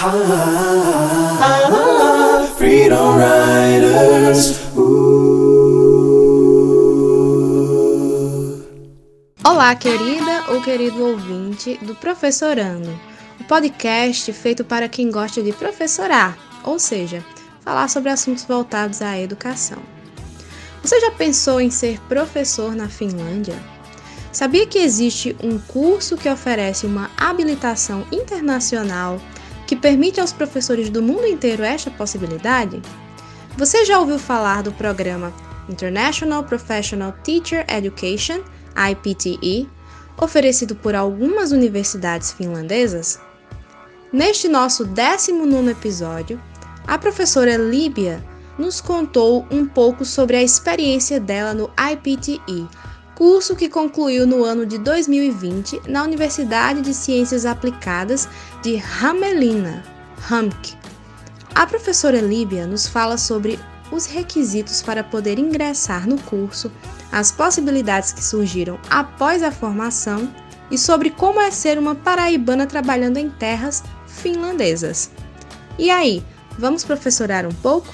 Freedom Riders. Olá, querida ou querido ouvinte do Professorando, o podcast feito para quem gosta de professorar, ou seja, falar sobre assuntos voltados à educação. Você já pensou em ser professor na Finlândia? Sabia que existe um curso que oferece uma habilitação internacional que permite aos professores do mundo inteiro esta possibilidade? Você já ouviu falar do programa International Professional Teacher Education, IPTE, oferecido por algumas universidades finlandesas? Neste nosso 19 episódio, a professora Líbia nos contou um pouco sobre a experiência dela no IPTE, curso que concluiu no ano de 2020 na Universidade de Ciências Aplicadas de Hamelina, HAMK. A professora Líbia nos fala sobre os requisitos para poder ingressar no curso, as possibilidades que surgiram após a formação e sobre como é ser uma paraibana trabalhando em terras finlandesas. E aí, vamos professorar um pouco?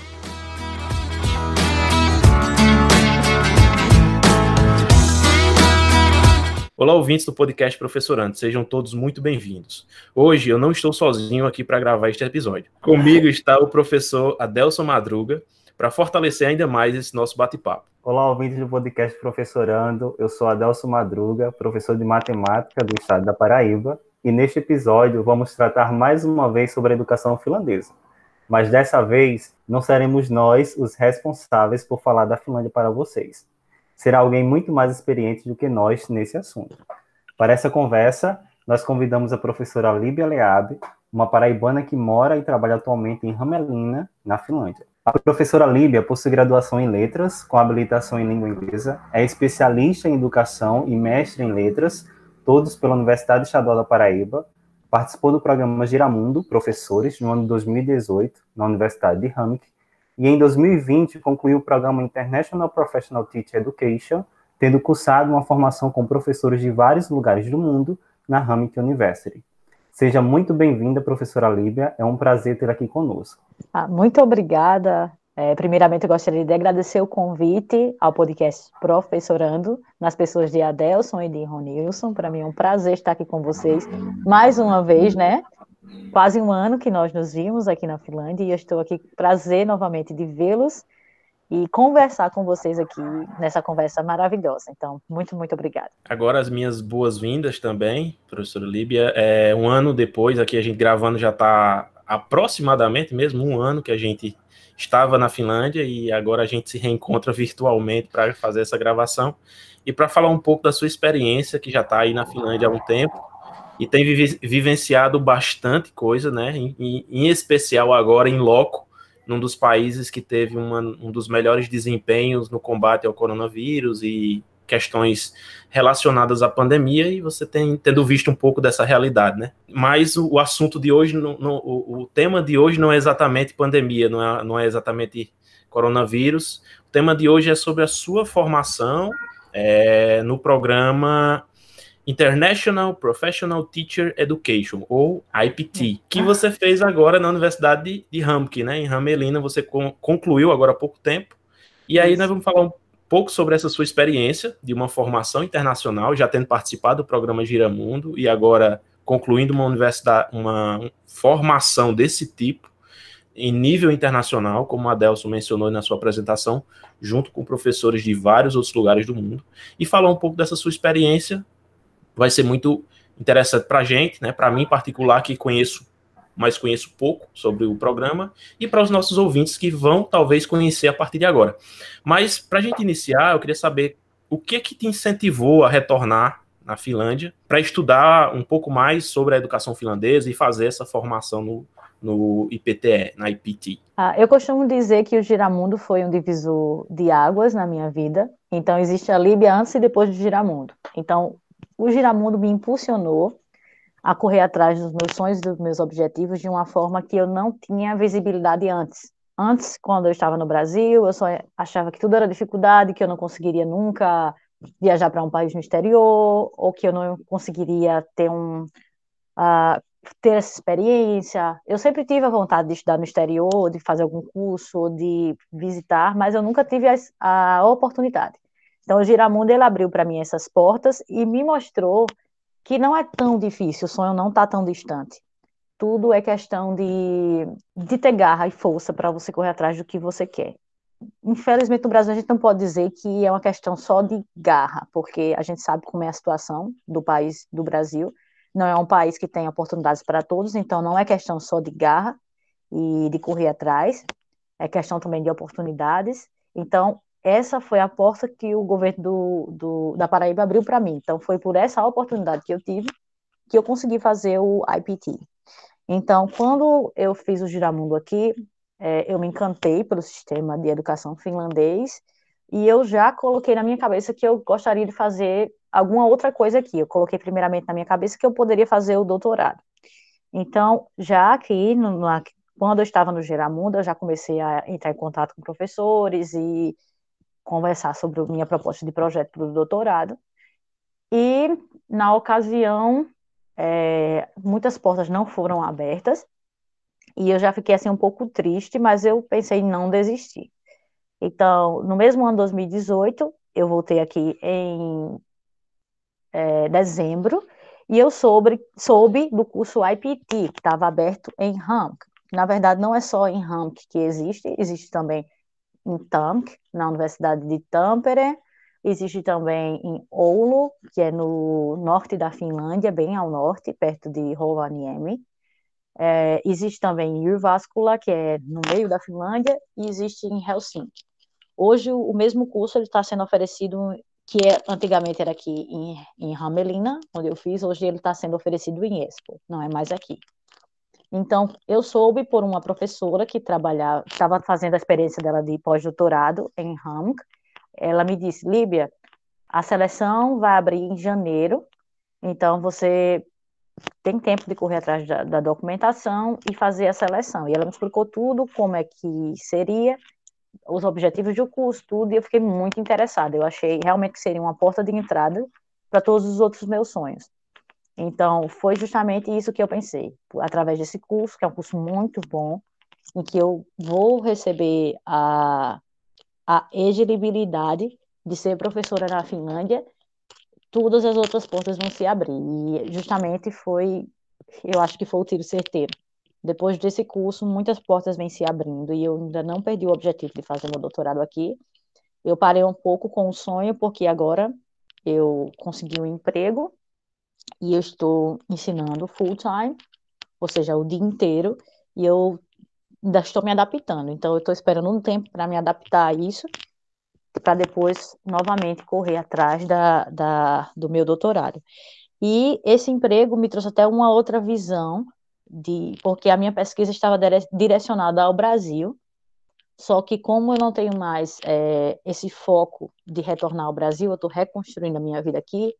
Olá, ouvintes do podcast Professorando, sejam todos muito bem-vindos. Hoje eu não estou sozinho aqui para gravar este episódio. Comigo está o professor Adelson Madruga, para fortalecer ainda mais esse nosso bate-papo. Olá, ouvintes do podcast Professorando, eu sou Adelson Madruga, professor de matemática do estado da Paraíba, e neste episódio vamos tratar mais uma vez sobre a educação finlandesa. Mas dessa vez não seremos nós os responsáveis por falar da Finlândia para vocês será alguém muito mais experiente do que nós nesse assunto. Para essa conversa, nós convidamos a professora Líbia Leabe, uma paraibana que mora e trabalha atualmente em Ramelina, na Finlândia. A professora Líbia possui graduação em letras, com habilitação em língua inglesa, é especialista em educação e mestre em letras, todos pela Universidade Estadual da Paraíba, participou do programa Giramundo Professores no ano de 2018, na Universidade de Hamilton, e em 2020 concluiu o programa International Professional Teacher Education, tendo cursado uma formação com professores de vários lugares do mundo na Hamilton University. Seja muito bem-vinda, professora Líbia, é um prazer ter aqui conosco. Ah, muito obrigada. É, primeiramente, eu gostaria de agradecer o convite ao podcast Professorando, nas pessoas de Adelson e de Ronilson. Para mim é um prazer estar aqui com vocês mais uma vez, né? Quase um ano que nós nos vimos aqui na Finlândia e eu estou aqui prazer novamente de vê-los e conversar com vocês aqui nessa conversa maravilhosa. Então, muito, muito obrigada. Agora as minhas boas-vindas também, professora Líbia. É, um ano depois, aqui a gente gravando já está aproximadamente mesmo um ano que a gente estava na Finlândia e agora a gente se reencontra virtualmente para fazer essa gravação e para falar um pouco da sua experiência, que já está aí na Finlândia há um tempo e tem vivenciado bastante coisa, né? Em, em, especial agora em loco, num dos países que teve uma, um dos melhores desempenhos no combate ao coronavírus e questões relacionadas à pandemia, e você tem tendo visto um pouco dessa realidade, né? Mas o, o assunto de hoje, o, o, tema de hoje não é exatamente pandemia, não é, não é exatamente coronavírus. O tema de hoje é sobre a sua formação é, no programa International Professional Teacher Education, ou IPT, que você fez agora na Universidade de, Hamke, né? Em Hamelina, você concluiu agora há pouco tempo. E aí nós vamos falar um pouco sobre essa sua experiência de uma formação internacional, já tendo participado do programa Giramundo e agora concluindo uma universidade, uma formação desse tipo em nível internacional, como a Adelson mencionou na sua apresentação, junto com professores de vários outros lugares do mundo, e falar um pouco dessa sua experiência vai ser muito interessante para a gente, né? Para mim em particular, que conheço, mas conheço pouco sobre o programa, e para os nossos ouvintes que vão talvez conhecer a partir de agora. Mas para a gente iniciar, eu queria saber o que que te incentivou a retornar na Finlândia para estudar um pouco mais sobre a educação finlandesa e fazer essa formação no, no IPTE, na IPT? Ah, eu costumo dizer que o Giramundo foi um divisor de águas na minha vida. Então, existe a Líbia antes e depois do Giramundo. Então, o Giramundo me impulsionou a correr atrás dos meus sonhos, dos meus objetivos, de uma forma que eu não tinha visibilidade antes. Antes, quando eu estava no Brasil, eu só achava que tudo era dificuldade, que eu não conseguiria nunca viajar para um país no exterior, ou que eu não conseguiria ter um uh, ter essa experiência. Eu sempre tive a vontade de estudar no exterior, de fazer algum curso, de visitar, mas eu nunca tive a, a oportunidade. Então, o Giramundo ele abriu para mim essas portas e me mostrou que não é tão difícil, o sonho não está tão distante. Tudo é questão de, de ter garra e força para você correr atrás do que você quer. Infelizmente, no Brasil, a gente não pode dizer que é uma questão só de garra, porque a gente sabe como é a situação do país, do Brasil. Não é um país que tem oportunidades para todos, então não é questão só de garra e de correr atrás, é questão também de oportunidades. Então, essa foi a porta que o governo do, do da Paraíba abriu para mim. Então, foi por essa oportunidade que eu tive que eu consegui fazer o IPT. Então, quando eu fiz o Giramundo aqui, é, eu me encantei pelo sistema de educação finlandês e eu já coloquei na minha cabeça que eu gostaria de fazer alguma outra coisa aqui. Eu coloquei primeiramente na minha cabeça que eu poderia fazer o doutorado. Então, já aqui, no, quando eu estava no Giramundo, eu já comecei a entrar em contato com professores e conversar sobre minha proposta de projeto para o doutorado. E, na ocasião, é, muitas portas não foram abertas, e eu já fiquei assim um pouco triste, mas eu pensei em não desistir. Então, no mesmo ano 2018, eu voltei aqui em é, dezembro, e eu soube, soube do curso IPT, que estava aberto em Hamk. Na verdade, não é só em Hamk que existe, existe também em Tamk, na Universidade de Tampere, existe também em Oulu, que é no norte da Finlândia, bem ao norte, perto de Rovaniemi. É, existe também em Jyväskylä, que é no meio da Finlândia, e existe em Helsinki. Hoje, o mesmo curso está sendo oferecido, que é, antigamente era aqui em, em Hamelina, onde eu fiz, hoje ele está sendo oferecido em Espoo, não é mais aqui. Então, eu soube por uma professora que trabalhava, estava fazendo a experiência dela de pós-doutorado em Hamk. Ela me disse, Líbia, a seleção vai abrir em janeiro, então você tem tempo de correr atrás da, da, documentação e fazer a seleção. E ela me explicou tudo, como é que seria, os objetivos do curso, tudo, e eu fiquei muito interessada. Eu achei realmente que seria uma porta de entrada para todos os outros meus sonhos. Então, foi justamente isso que eu pensei, através desse curso, que é um curso muito bom, em que eu vou receber a, a elegibilidade de ser professora na Finlândia, todas as outras portas vão se abrir. E justamente foi, eu acho que foi o tiro certeiro. Depois desse curso, muitas portas vêm se abrindo e eu ainda não perdi o objetivo de fazer meu doutorado aqui. Eu parei um pouco com o sonho, porque agora eu consegui um emprego e eu estou ensinando full time, ou seja, o dia inteiro, e eu ainda estou me adaptando. Então, eu estou esperando um tempo para me adaptar a isso, para depois novamente correr atrás da, da, do meu doutorado. E esse emprego me trouxe até uma outra visão, de porque a minha pesquisa estava direcionada ao Brasil, só que como eu não tenho mais é, esse foco de retornar ao Brasil, eu estou reconstruindo a minha vida aqui,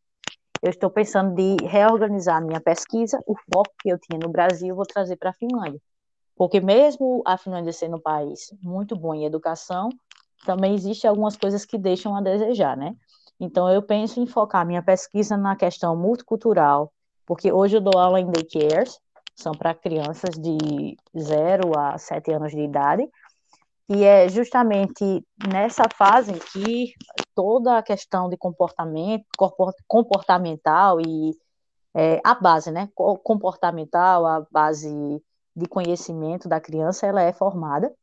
eu estou pensando de reorganizar a minha pesquisa, o foco que eu tinha no Brasil, vou trazer para a Finlândia. Porque mesmo a Finlândia sendo um país muito bom em educação, também existe algumas coisas que deixam a desejar, né? Então eu penso em focar minha pesquisa na questão multicultural, porque hoje eu dou aula em daycares, são para crianças de 0 a 7 anos de idade, e é justamente nessa fase que toda a questão de comportamento, comportamental e é, a base, né, comportamental, a base de conhecimento da criança, ela é formada.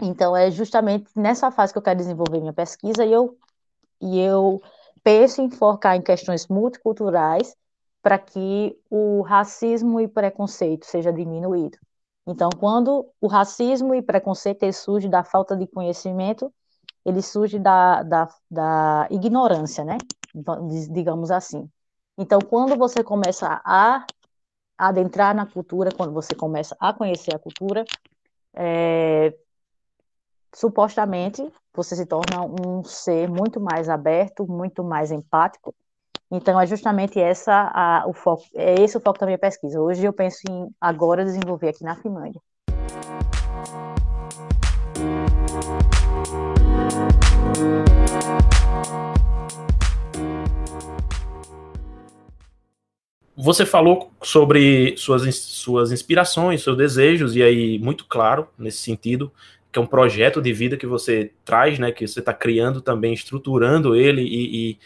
Então, é justamente nessa fase que eu quero desenvolver minha pesquisa e eu, e eu penso em focar em questões multiculturais para que o racismo e preconceito seja diminuído. Então, quando o racismo e preconceito surge da falta de conhecimento, ele surge da, da, da ignorância, né? Digamos assim. Então, quando você começa a adentrar na cultura, quando você começa a conhecer a cultura, é, supostamente você se torna um ser muito mais aberto, muito mais empático, então, é justamente essa a, o foco, é esse o foco da minha pesquisa. Hoje eu penso em agora desenvolver aqui na Finlândia. você falou sobre suas, suas inspirações, seus desejos, e aí, muito claro nesse sentido, que é um projeto de vida que você traz, né? Que você está criando também, estruturando ele e, e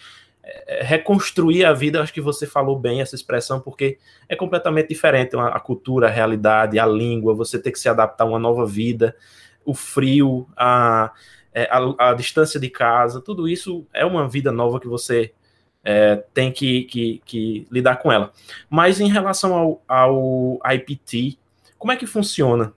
reconstruir a vida. Acho que você falou bem essa expressão, porque é completamente diferente a cultura, a realidade, a língua, você ter que se adaptar a uma nova vida, o frio, a, é, a, a distância de casa, tudo isso é uma vida nova que você é, tem que, que, que, lidar com ela. Mas em relação ao, ao IPT, como é que funciona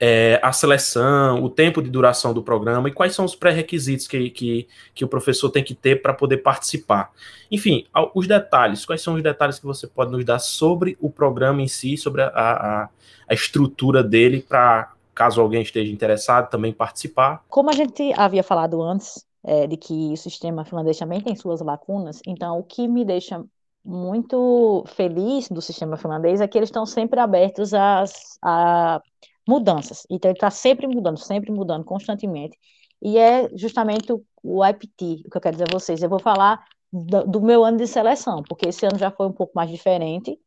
é, a seleção, o tempo de duração do programa e quais são os pré-requisitos que, que, que, o professor tem que ter para poder participar. Enfim, os detalhes, quais são os detalhes que você pode nos dar sobre o programa em si, sobre a, a, a estrutura dele, para caso alguém esteja interessado também participar. Como a gente havia falado antes, é, de que o sistema finlandês também tem suas lacunas, então o que me deixa muito feliz do sistema finlandês é que eles estão sempre abertos às, a mudanças. Então, ele está sempre mudando, sempre mudando, constantemente. E é justamente o, o IPT, o que eu quero dizer a vocês. Eu vou falar do, do, meu ano de seleção, porque esse ano já foi um pouco mais diferente.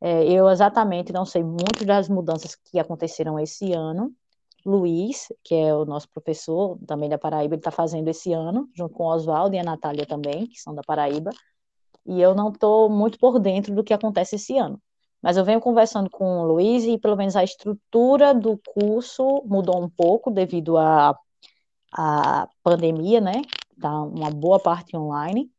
É, eu exatamente não sei muito das mudanças que aconteceram esse ano. Luiz, que é o nosso professor também da Paraíba, ele está fazendo esse ano, junto com o Oswaldo e a Natália também, que são da Paraíba. E eu não estou muito por dentro do que acontece esse ano. Mas eu venho conversando com o Luiz e pelo menos a estrutura do curso mudou um pouco devido à a pandemia, né? Tá uma boa parte online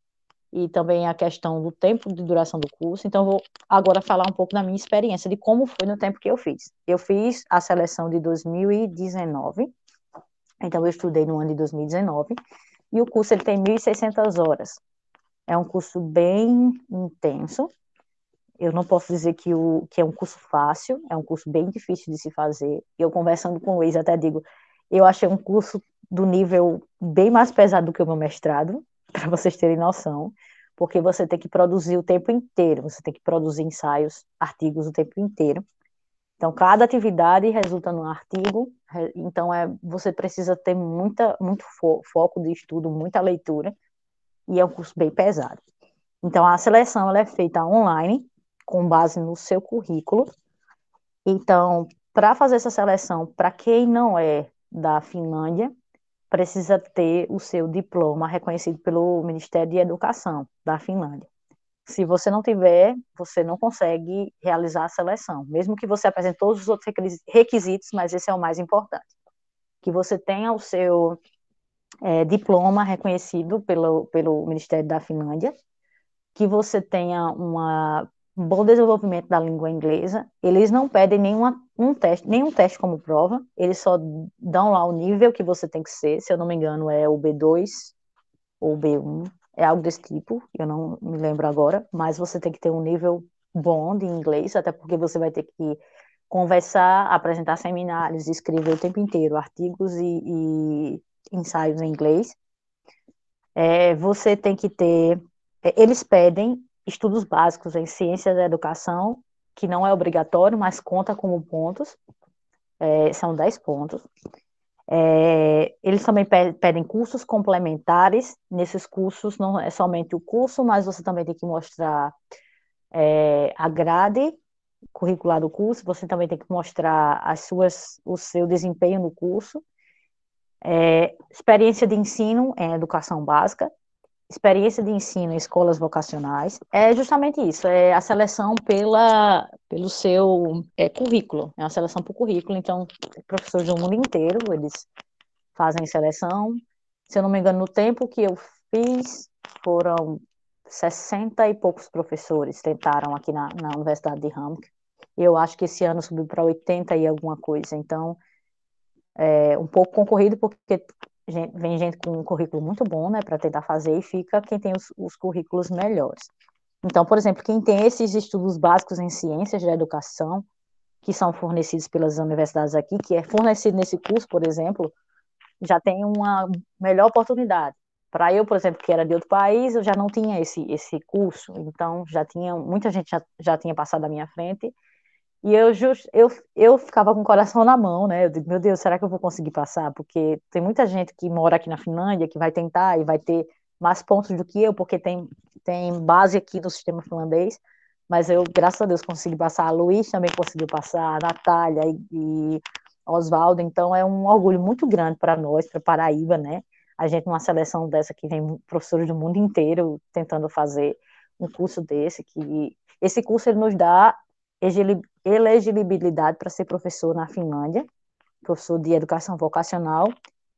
e também a questão do tempo de duração do curso. Então, vou agora falar um pouco da minha experiência, de como foi no tempo que eu fiz. Eu fiz a seleção de 2019, então eu estudei no ano de 2019, e o curso ele tem 1.600 horas. É um curso bem intenso, eu não posso dizer que, o, que é um curso fácil, é um curso bem difícil de se fazer. Eu conversando com o Luiz até digo, eu achei um curso do nível bem mais pesado do que o meu mestrado, para vocês terem noção, porque você tem que produzir o tempo inteiro, você tem que produzir ensaios, artigos o tempo inteiro. Então, cada atividade resulta num artigo, então é, você precisa ter muita, muito fo foco de estudo, muita leitura, e é um curso bem pesado. Então, a seleção ela é feita online, com base no seu currículo. Então, para fazer essa seleção, para quem não é da Finlândia, precisa ter o seu diploma reconhecido pelo Ministério de Educação da Finlândia. Se você não tiver, você não consegue realizar a seleção, mesmo que você apresente todos os outros requisitos, mas esse é o mais importante. Que você tenha o seu é, diploma reconhecido pelo, pelo Ministério da Finlândia, que você tenha uma um bom desenvolvimento da língua inglesa. Eles não pedem nenhuma, um teste, nenhum teste como prova, eles só dão lá o nível que você tem que ser, se eu não me engano é o B2 ou B1, é algo desse tipo, eu não me lembro agora, mas você tem que ter um nível bom de inglês, até porque você vai ter que conversar, apresentar seminários, escrever o tempo inteiro artigos e, e ensaios em inglês. É, você tem que ter, é, eles pedem estudos básicos em ciências da educação, que não é obrigatório, mas conta como pontos, é, são 10 pontos. É, eles também pedem cursos complementares, nesses cursos não é somente o curso, mas você também tem que mostrar é, a grade curricular do curso, você também tem que mostrar as suas, o seu desempenho no curso, é, experiência de ensino em educação básica, experiência de ensino em escolas vocacionais é justamente isso, é a seleção pela, pelo seu é, currículo, é uma seleção por currículo, então professores do mundo inteiro, eles fazem seleção, se eu não me engano, no tempo que eu fiz, foram 60 e poucos professores tentaram aqui na, na Universidade de Hamburg, eu acho que esse ano subiu para 80 e alguma coisa, então é um pouco concorrido porque gente, vem gente com um currículo muito bom, né, para tentar fazer, e fica quem tem os, os currículos melhores. Então, por exemplo, quem tem esses estudos básicos em ciências da educação, que são fornecidos pelas universidades aqui, que é fornecido nesse curso, por exemplo, já tem uma melhor oportunidade. Para eu, por exemplo, que era de outro país, eu já não tinha esse, esse curso, então já tinha, muita gente já, já tinha passado da minha frente, e eu, just, eu, eu ficava com o coração na mão, né? Eu digo, meu Deus, será que eu vou conseguir passar? Porque tem muita gente que mora aqui na Finlândia que vai tentar e vai ter mais pontos do que eu, porque tem, tem base aqui no sistema finlandês, mas eu, graças a Deus, consegui passar. A Luiz também conseguiu passar, a Natália e, e Oswaldo. Então, é um orgulho muito grande para nós, para Paraíba, né? A gente, numa seleção dessa que vem professores do mundo inteiro tentando fazer um curso desse, que esse curso ele nos dá elegibilidade para ser professor na Finlândia, professor de educação vocacional,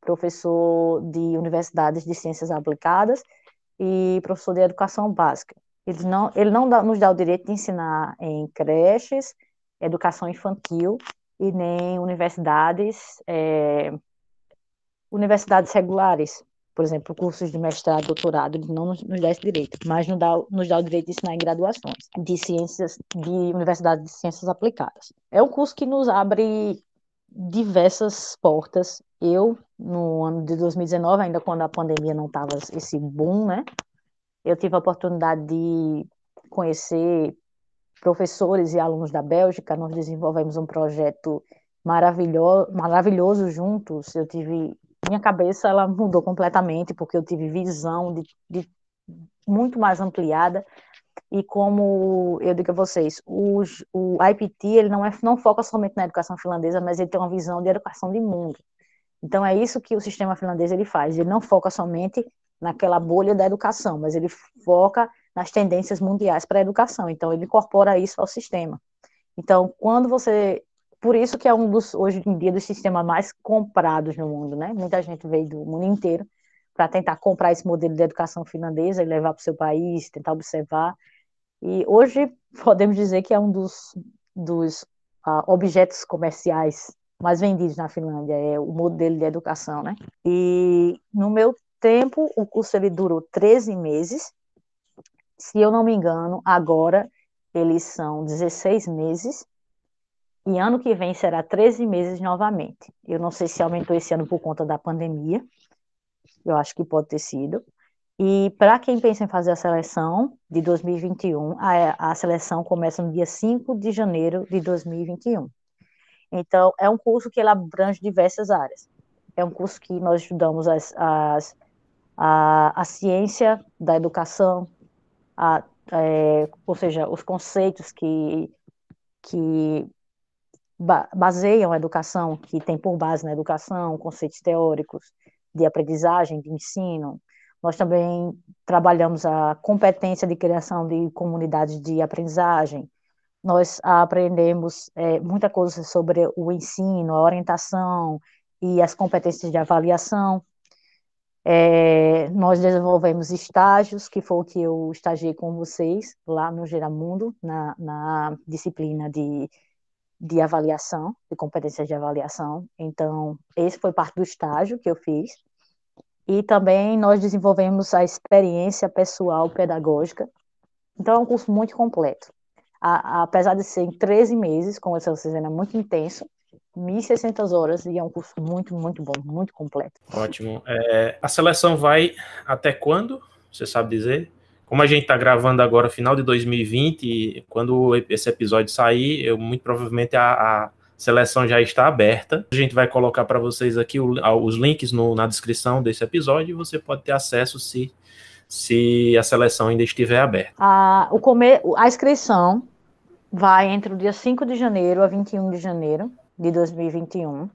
professor de universidades de ciências aplicadas e professor de educação básica. Não, ele não dá, nos dá o direito de ensinar em creches, educação infantil e nem universidades, é, universidades regulares, por exemplo, cursos de mestrado, doutorado, ele não nos, nos dá esse direito, mas nos dá, nos dá o direito de ensinar em graduações de ciências, de universidade de ciências aplicadas. É um curso que nos abre diversas portas. Eu, no ano de 2019, ainda quando a pandemia não estava esse boom, né? Eu tive a oportunidade de conhecer professores e alunos da Bélgica. Nós desenvolvemos um projeto maravilhoso, maravilhoso juntos. Eu tive minha cabeça ela mudou completamente porque eu tive visão de, de muito mais ampliada e como eu digo a vocês, o, IPT ele não, é, não foca somente na educação finlandesa, mas ele tem uma visão de educação de mundo. Então é isso que o sistema finlandês ele faz. Ele não foca somente naquela bolha da educação, mas ele foca nas tendências mundiais para a educação. Então ele incorpora isso ao sistema. Então quando você por isso que é um dos, hoje em dia, dos sistemas mais comprados no mundo, né? Muita gente veio do mundo inteiro para tentar comprar esse modelo de educação finlandesa e levar para o seu país, tentar observar. E hoje podemos dizer que é um dos, dos uh, objetos comerciais mais vendidos na Finlândia, é o modelo de educação, né? E no meu tempo, o curso ele durou 13 meses. Se eu não me engano, agora eles são 16 meses e ano que vem será 13 meses novamente. Eu não sei se aumentou esse ano por conta da pandemia, eu acho que pode ter sido. E para quem pensa em fazer a seleção de 2021, a, a seleção começa no dia 5 de janeiro de 2021. Então, é um curso que abrange diversas áreas. É um curso que nós estudamos as, as, a, a ciência da educação, a, é, ou seja, os conceitos que, que baseiam a educação, que tem por base na educação conceitos teóricos de aprendizagem, de ensino. Nós também trabalhamos a competência de criação de comunidades de aprendizagem. Nós aprendemos é, muita coisa sobre o ensino, a orientação e as competências de avaliação. É, nós desenvolvemos estágios, que foi o que eu estagiei com vocês lá no Geramundo, na, na disciplina de de avaliação, de competências de avaliação. Então, esse foi parte do estágio que eu fiz. E também nós desenvolvemos a experiência pessoal pedagógica. Então, é um curso muito completo. A, a, apesar de ser em 13 meses, como eu disse, é muito intenso, 1.600 horas e é um curso muito, muito bom, muito completo. Ótimo. É, a seleção vai até quando? Você sabe dizer? Como a gente está gravando agora, final de 2020, quando esse episódio sair, eu muito provavelmente a, a seleção já está aberta. A gente vai colocar para vocês aqui o, os links no, na descrição desse episódio e você pode ter acesso se, se a seleção ainda estiver aberta. A, o a inscrição vai entre o dia 5 de janeiro a 21 de janeiro de 2021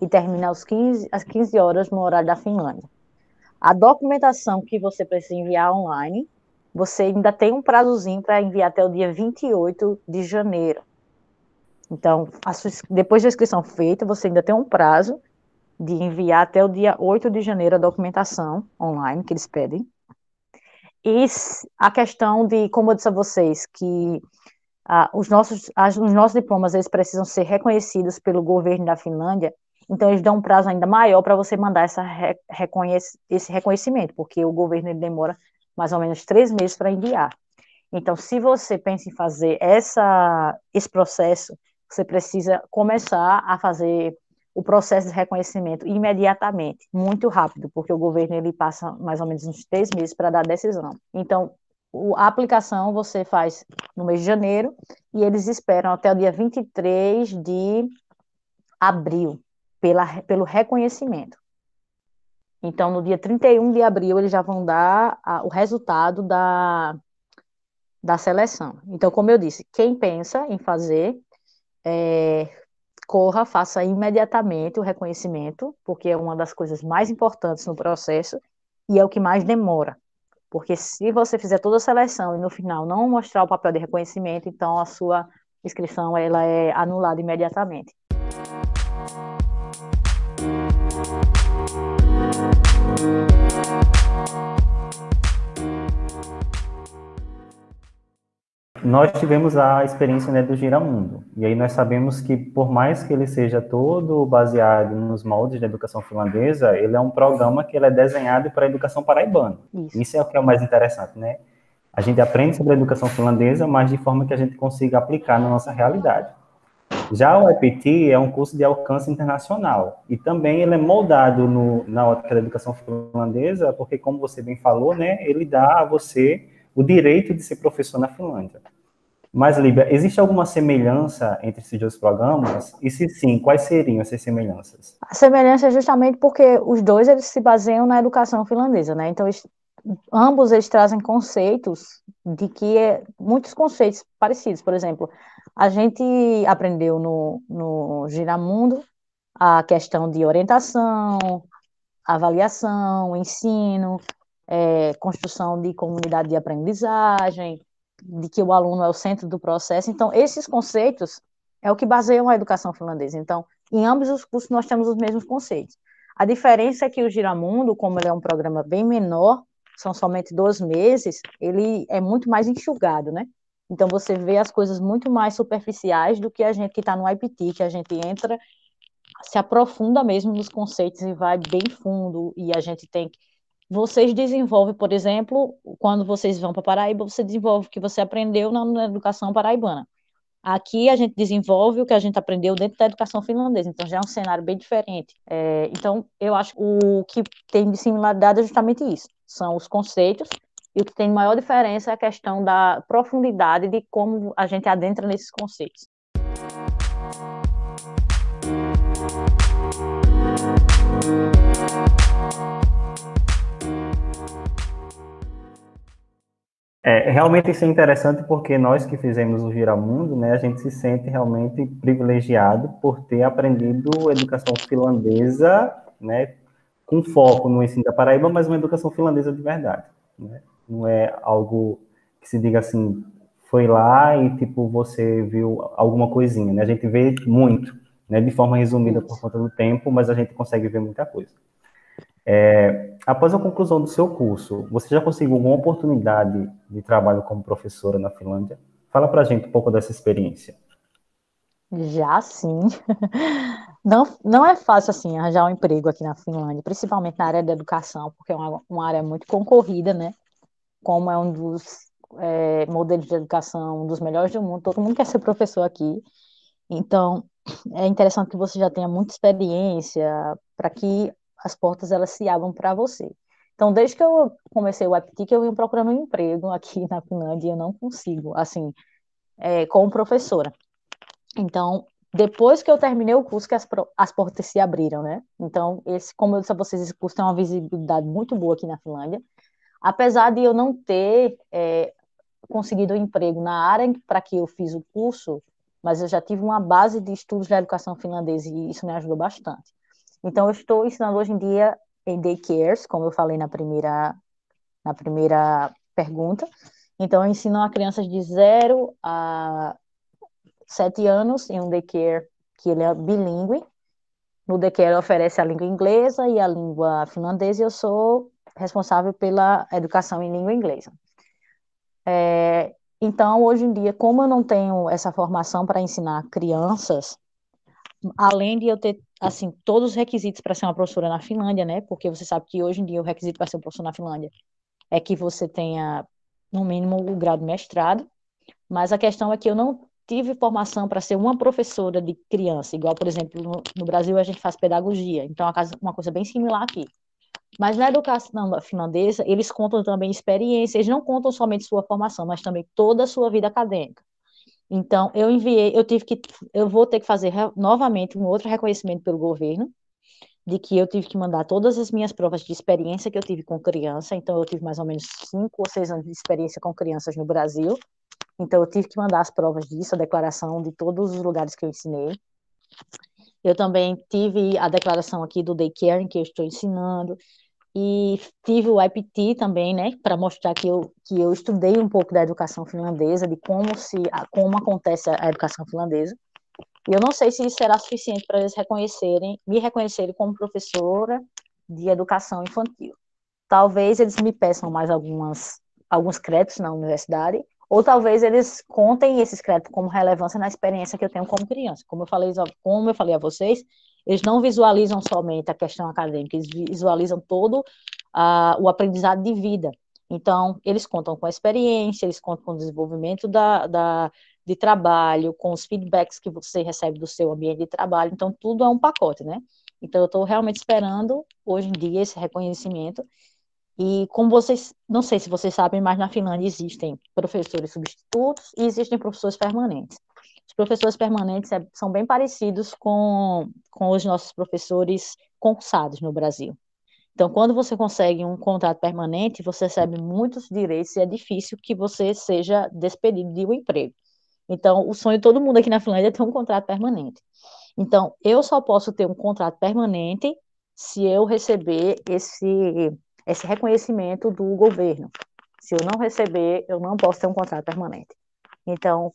e termina às 15, às 15 horas no horário da Finlândia. A documentação que você precisa enviar online você ainda tem um prazozinho para enviar até o dia 28 de janeiro. Então, sua, depois da inscrição feita, você ainda tem um prazo de enviar até o dia 8 de janeiro a documentação online que eles pedem. E a questão de, como eu disse a vocês, que ah, os, nossos, as, os nossos diplomas eles precisam ser reconhecidos pelo governo da Finlândia, então eles dão um prazo ainda maior para você mandar essa reconhec, esse reconhecimento, porque o governo ele demora mais ou menos três meses para enviar. Então, se você pensa em fazer essa, esse processo, você precisa começar a fazer o processo de reconhecimento imediatamente, muito rápido, porque o governo ele passa mais ou menos uns três meses para dar a decisão. Então, a aplicação você faz no mês de janeiro e eles esperam até o dia 23 de abril pela, pelo reconhecimento. Então, no dia 31 de abril, eles já vão dar a, o resultado da, da seleção. Então, como eu disse, quem pensa em fazer, é, corra, faça imediatamente o reconhecimento, porque é uma das coisas mais importantes no processo e é o que mais demora. Porque se você fizer toda a seleção e no final não mostrar o papel de reconhecimento, então a sua inscrição ela é anulada imediatamente. Nós tivemos a experiência né, do Giramundo. E aí nós sabemos que, por mais que ele seja todo baseado nos moldes da educação finlandesa, ele é um programa que ele é desenhado para a educação paraibana. Isso. Isso é o que é o mais interessante, né? A gente aprende sobre a educação finlandesa, mas de forma que a gente consiga aplicar na nossa realidade. Já o IPT é um curso de alcance internacional e também ele é moldado no, na ótica da educação finlandesa, porque como você bem falou, né, ele dá a você o direito de ser professor na Finlândia. Mas, Líbia, existe alguma semelhança entre esses dois programas? E se sim, quais seriam essas semelhanças? A semelhança é justamente porque os dois eles se baseiam na educação finlandesa, né? Então, eles, ambos eles trazem conceitos de que é, muitos conceitos parecidos. Por exemplo, a gente aprendeu no, no Giramundo a questão de orientação, avaliação, ensino, é, construção de comunidade de aprendizagem, de que o aluno é o centro do processo. Então, esses conceitos é o que baseiam a educação finlandesa. Então, em ambos os cursos nós temos os mesmos conceitos. A diferença é que o Giramundo, como ele é um programa bem menor, são somente dois meses, ele é muito mais enxugado, né? Então você vê as coisas muito mais superficiais do que a gente que está no IPT, que a gente entra, se aprofunda mesmo nos conceitos e vai bem fundo, e a gente tem vocês desenvolvem, por exemplo, quando vocês vão para Paraíba, você desenvolve o que você aprendeu na, na, educação paraibana. Aqui a gente desenvolve o que a gente aprendeu dentro da educação finlandesa, então já é um cenário bem diferente. É, então, eu acho que o que tem de similaridade é justamente isso: são os conceitos, e o que tem maior diferença é a questão da profundidade de como a gente adentra nesses conceitos. É, realmente isso é interessante porque nós que fizemos o Giramundo, né, a gente se sente realmente privilegiado por ter aprendido educação finlandesa, né, com foco no ensino da Paraíba, mas uma educação finlandesa de verdade, né? Não é algo que se diga assim, foi lá e tipo você viu alguma coisinha, né? A gente vê muito, né, de forma resumida por conta do tempo, mas a gente consegue ver muita coisa. É, após a conclusão do seu curso, você já conseguiu alguma oportunidade de trabalho como professora na Finlândia? Fala para a gente um pouco dessa experiência. Já sim. Não, não é fácil assim arranjar um emprego aqui na Finlândia, principalmente na área da educação, porque é uma, uma área muito concorrida, né? Como é um dos é, modelos de educação, um dos melhores do mundo, todo mundo quer ser professor aqui. Então, é interessante que você já tenha muita experiência para que as portas elas se abram para você. Então, desde que eu comecei o APTIC, eu venho procurando um emprego aqui na Finlândia e eu não consigo, assim, é, como professora. Então, depois que eu terminei o curso, que as, as portas se abriram, né? Então, esse, como eu disse a vocês, esse curso tem uma visibilidade muito boa aqui na Finlândia. Apesar de eu não ter é, conseguido um emprego na área para que eu fiz o curso, mas eu já tive uma base de estudos da educação finlandesa e isso me ajudou bastante. Então, eu estou ensinando hoje em dia em daycares, como eu falei na primeira, na primeira pergunta. Então, eu ensino a crianças de 0 a 7 anos em um daycare que ele é bilíngue. No daycare oferece a língua inglesa e a língua finlandesa e eu sou responsável pela educação em língua inglesa. É, então, hoje em dia, como eu não tenho essa formação para ensinar crianças, além de eu ter assim, todos os requisitos para ser uma professora na Finlândia, né? Porque você sabe que hoje em dia o requisito para ser um professor na Finlândia é que você tenha, no mínimo, o grau de mestrado. Mas a questão é que eu não tive formação para ser uma professora de criança, igual, por exemplo, no, no Brasil a gente faz pedagogia, então é uma coisa bem similar aqui. Mas na educação finlandesa, eles contam também experiência, eles não contam somente sua formação, mas também toda a sua vida acadêmica. Então, eu enviei, eu tive que, eu vou ter que fazer novamente um outro reconhecimento pelo governo, de que eu tive que mandar todas as minhas provas de experiência que eu tive com criança, então eu tive mais ou menos cinco ou seis anos de experiência com crianças no Brasil, então eu tive que mandar as provas disso, a declaração de todos os lugares que eu ensinei. Eu também tive a declaração aqui do daycare em que eu estou ensinando, e tive o IPT também, né, para mostrar que eu, que eu estudei um pouco da educação finlandesa, de como se como acontece a educação finlandesa. E eu não sei se isso será suficiente para eles reconhecerem, me reconhecerem como professora de educação infantil. Talvez eles me peçam mais algumas alguns créditos na universidade, ou talvez eles contem esses créditos como relevância na experiência que eu tenho como criança. Como eu falei, como eu falei a vocês, eles não visualizam somente a questão acadêmica, eles visualizam todo uh, o aprendizado de vida. Então, eles contam com a experiência, eles contam com o desenvolvimento da, da, de trabalho, com os feedbacks que você recebe do seu ambiente de trabalho. Então, tudo é um pacote, né? Então, eu estou realmente esperando, hoje em dia, esse reconhecimento. E como vocês, não sei se vocês sabem, mas na Finlândia existem professores substitutos e existem professores permanentes. Os professores permanentes é, são bem parecidos com, com os nossos professores concursados no Brasil. Então, quando você consegue um contrato permanente, você recebe muitos direitos e é difícil que você seja despedido de um emprego. Então, o sonho de todo mundo aqui na Finlândia é ter um contrato permanente. Então, eu só posso ter um contrato permanente se eu receber esse, esse reconhecimento do governo. Se eu não receber, eu não posso ter um contrato permanente. Então,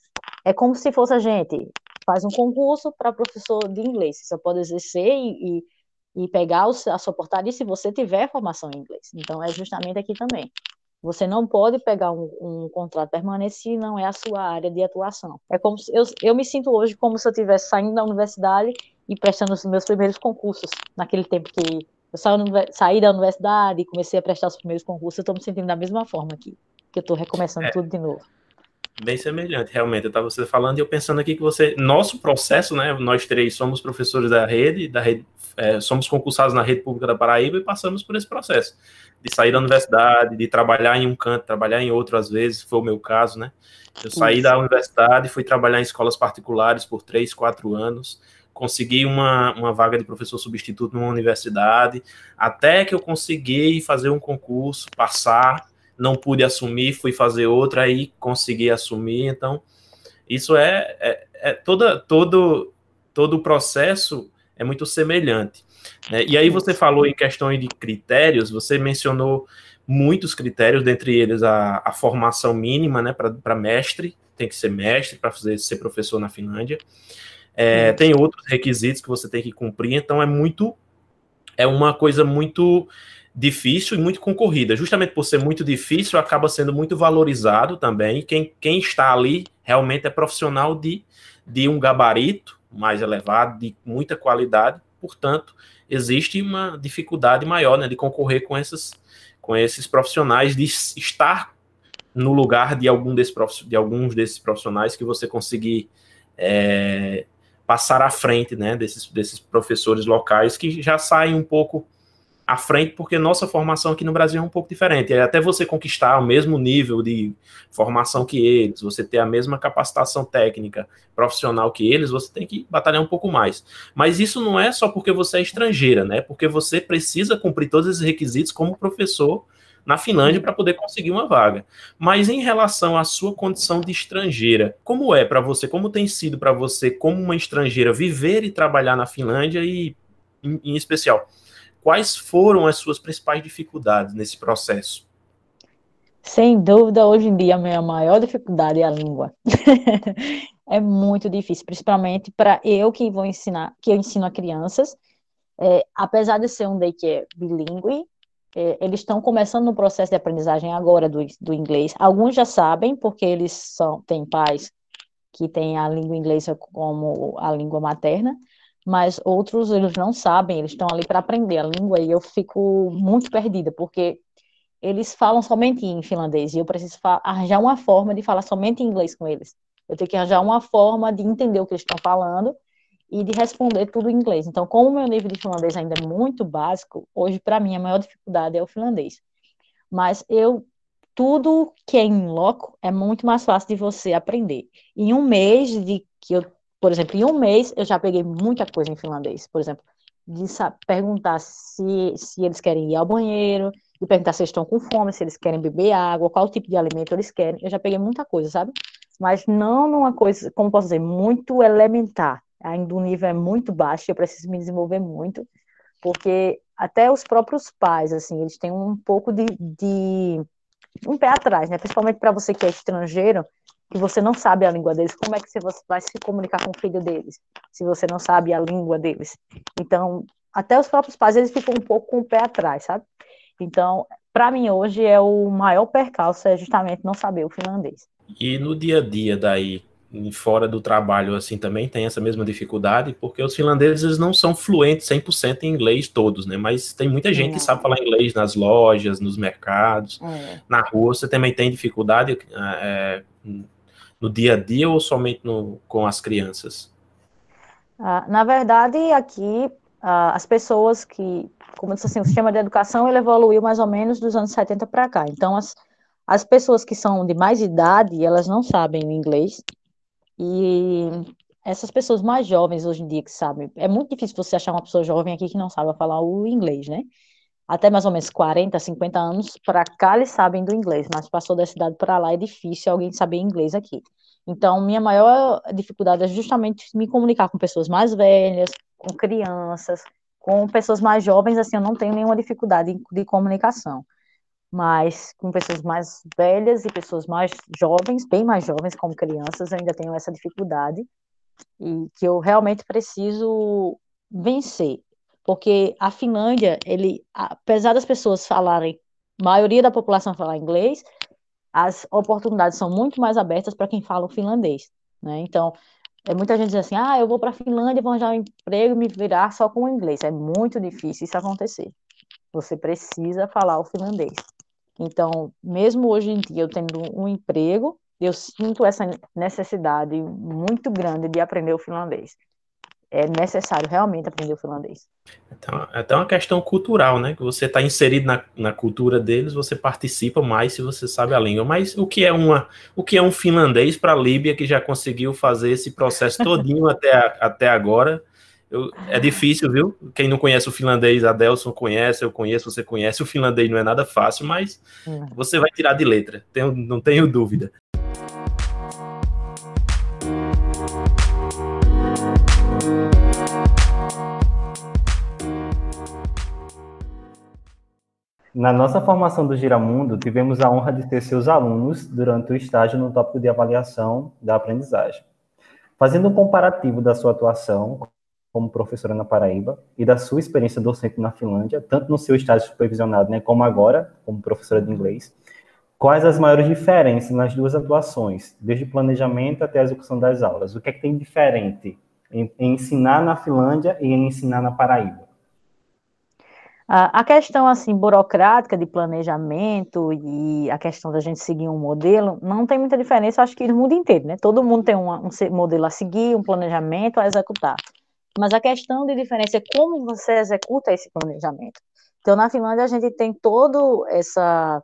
é como se fosse a gente faz um concurso para professor de inglês. Você pode exercer e, e, e pegar a sua portaria se você tiver formação em inglês. Então, é justamente aqui também. Você não pode pegar um, um, contrato permanente se não é a sua área de atuação. É como se, eu, eu me sinto hoje como se eu estivesse saindo da universidade e prestando os meus primeiros concursos. Naquele tempo que eu saí, saí da universidade e comecei a prestar os primeiros concursos, eu estou me sentindo da mesma forma aqui, que eu estou recomeçando é. tudo de novo. Bem semelhante, realmente. Eu estava você falando e eu pensando aqui que você, nosso processo, né? Nós três somos professores da rede, da rede, é, somos concursados na rede pública da Paraíba e passamos por esse processo de sair da universidade, de trabalhar em um canto, trabalhar em outro às vezes, foi o meu caso, né? Eu saí Isso. da universidade, fui trabalhar em escolas particulares por três, quatro anos, consegui uma, uma vaga de professor substituto numa universidade, até que eu consegui fazer um concurso, passar não pude assumir, fui fazer outra, aí consegui assumir. Então, isso é, é, é toda, todo, todo o processo é muito semelhante. Né? E aí você falou em questões de critérios, você mencionou muitos critérios, dentre eles a, a formação mínima né, para mestre, tem que ser mestre para fazer ser professor na Finlândia. É, tem outros requisitos que você tem que cumprir, então é muito é uma coisa muito difícil e muito concorrida. Justamente por ser muito difícil, acaba sendo muito valorizado também. Quem, quem está ali realmente é profissional de, de um gabarito mais elevado, de muita qualidade, portanto, existe uma dificuldade maior né, de concorrer com, essas, com esses profissionais, de estar no lugar de, algum desse, de alguns desses profissionais que você conseguir é, passar à frente né, desses, desses professores locais que já saem um pouco à frente, porque nossa formação aqui no Brasil é um pouco diferente. É até você conquistar o mesmo nível de formação que eles, você ter a mesma capacitação técnica profissional que eles, você tem que batalhar um pouco mais. Mas isso não é só porque você é estrangeira, né? Porque você precisa cumprir todos esses requisitos como professor na Finlândia para poder conseguir uma vaga. Mas em relação à sua condição de estrangeira, como é para você, como tem sido para você, como uma estrangeira, viver e trabalhar na Finlândia e, em, em especial, quais foram as suas principais dificuldades nesse processo? Sem dúvida, hoje em dia, a minha maior dificuldade é a língua. é muito difícil, principalmente para eu que vou ensinar, que eu ensino a crianças. É, apesar de ser um daycare bilíngue, é, eles estão começando no processo de aprendizagem agora do, do inglês. Alguns já sabem, porque eles têm pais que têm a língua inglesa como a língua materna, mas outros eles não sabem, eles estão ali para aprender a língua e eu fico muito perdida, porque eles falam somente em finlandês e eu preciso arranjar uma forma de falar somente em inglês com eles. Eu tenho que arranjar uma forma de entender o que eles estão falando e de responder tudo em inglês. Então, como o meu nível de finlandês ainda é muito básico, hoje para mim a maior dificuldade é o finlandês. Mas eu tudo que é em loco é muito mais fácil de você aprender. Em um mês de que eu por exemplo, em um mês eu já peguei muita coisa em finlandês. Por exemplo, de perguntar se, se eles querem ir ao banheiro, de perguntar se eles estão com fome, se eles querem beber água, qual tipo de alimento eles querem. Eu já peguei muita coisa, sabe? Mas não numa coisa, como posso dizer, muito elementar. Ainda o nível é muito baixo, eu preciso me desenvolver muito, porque até os próprios pais, assim, eles têm um pouco de, de um pé atrás, né? Principalmente para você que é estrangeiro, que você não sabe a língua deles, como é que você vai se comunicar com o filho deles, se você não sabe a língua deles? Então, até os próprios pais, eles ficam um pouco com o pé atrás, sabe? Então, para mim hoje é o maior percalço é justamente não saber o finlandês. E no dia a dia daí, fora do trabalho assim também tem essa mesma dificuldade, porque os finlandeses não são fluentes 100% em inglês todos, né? Mas tem muita gente que sabe falar inglês nas lojas, nos mercados, é. na rua. Você também tem dificuldade é, no dia a dia ou somente no, com as crianças? Ah, na verdade, aqui ah, as pessoas que, como eu disse assim, o sistema de educação ele evoluiu mais ou menos dos anos 70 para cá. Então, as, as pessoas que são de mais idade, elas não sabem inglês. E essas pessoas mais jovens hoje em dia que sabem, é muito difícil você achar uma pessoa jovem aqui que não sabe falar o inglês, né? Até mais ou menos 40, 50 anos para cá eles sabem do inglês, mas passou da cidade para lá é difícil alguém saber inglês aqui. Então, minha maior dificuldade é justamente me comunicar com pessoas mais velhas, com crianças, com pessoas mais jovens, assim, eu não tenho nenhuma dificuldade de comunicação. Mas com pessoas mais velhas e pessoas mais jovens, bem mais jovens, como crianças, eu ainda tenho essa dificuldade e que eu realmente preciso vencer porque a Finlândia, ele, apesar das pessoas falarem, maioria da população falar inglês, as oportunidades são muito mais abertas para quem fala o finlandês, né? Então, é, muita gente diz assim, ah, eu vou para a Finlândia, vou arranjar um emprego e me virar só com o inglês. É muito difícil isso acontecer. Você precisa falar o finlandês. Então, mesmo hoje em dia, eu tendo um emprego, eu sinto essa necessidade muito grande de aprender o finlandês é necessário realmente aprender o finlandês. Então, é até uma questão cultural, né? Que você está inserido na, na cultura deles, você participa mais se você sabe a língua. Mas o que é uma, o que é um finlandês para a Líbia que já conseguiu fazer esse processo todinho até, até agora? Eu, é difícil, viu? Quem não conhece o finlandês, a Delson conhece, eu conheço, você conhece. O finlandês não é nada fácil, mas hum. você vai tirar de letra, tenho, não tenho dúvida. Na nossa formação do Giramundo, tivemos a honra de ter seus alunos durante o estágio no tópico de avaliação da aprendizagem. Fazendo um comparativo da sua atuação como professora na Paraíba e da sua experiência docente na Finlândia, tanto no seu estágio supervisionado, né, como agora, como professora de inglês, quais as maiores diferenças nas duas atuações, desde o planejamento até a execução das aulas? O que é que tem diferente em, em ensinar na Finlândia e em ensinar na Paraíba? A questão assim burocrática de planejamento e a questão da gente seguir um modelo não tem muita diferença, acho que no mundo inteiro, né? Todo mundo tem um, um modelo a seguir, um planejamento a executar. Mas a questão de diferença é como você executa esse planejamento. Então, na Finlândia, a gente tem todo essa,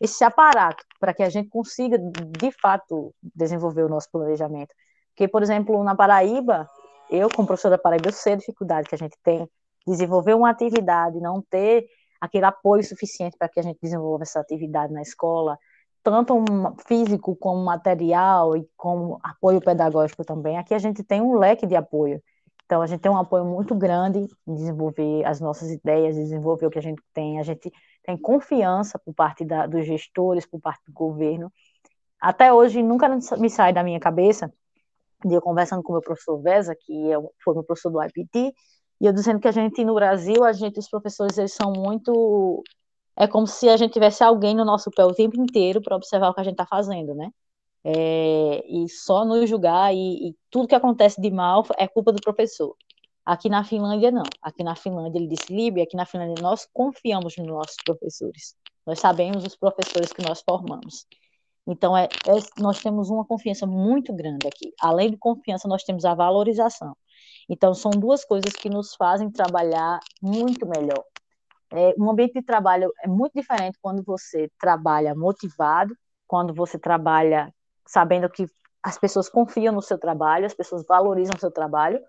esse aparato para que a gente consiga, de fato, desenvolver o nosso planejamento. Porque, por exemplo, na Paraíba, eu, como professora da Paraíba, eu sei a dificuldade que a gente tem desenvolver uma atividade, não ter aquele apoio suficiente para que a gente desenvolva essa atividade na escola, tanto um físico como material e como apoio pedagógico também. Aqui a gente tem um leque de apoio. Então a gente tem um apoio muito grande em desenvolver as nossas ideias, desenvolver o que a gente tem. A gente tem confiança por parte da, dos gestores, por parte do governo. Até hoje nunca me sai da minha cabeça de eu conversando com o meu professor Vesa, que é foi meu professor do IPT, e eu dizendo que a gente, no Brasil, a gente, os professores, eles são muito. É como se a gente tivesse alguém no nosso pé o tempo inteiro para observar o que a gente está fazendo, né? É, e só nos julgar, e, e, tudo que acontece de mal é culpa do professor. Aqui na Finlândia, não. Aqui na Finlândia, ele disse, Líbia, aqui na Finlândia nós confiamos nos nossos professores. Nós sabemos os professores que nós formamos. Então, é, é, nós temos uma confiança muito grande aqui. Além de confiança, nós temos a valorização. Então, são duas coisas que nos fazem trabalhar muito melhor. É, um ambiente de trabalho é muito diferente quando você trabalha motivado, quando você trabalha sabendo que as pessoas confiam no seu trabalho, as pessoas valorizam o seu trabalho,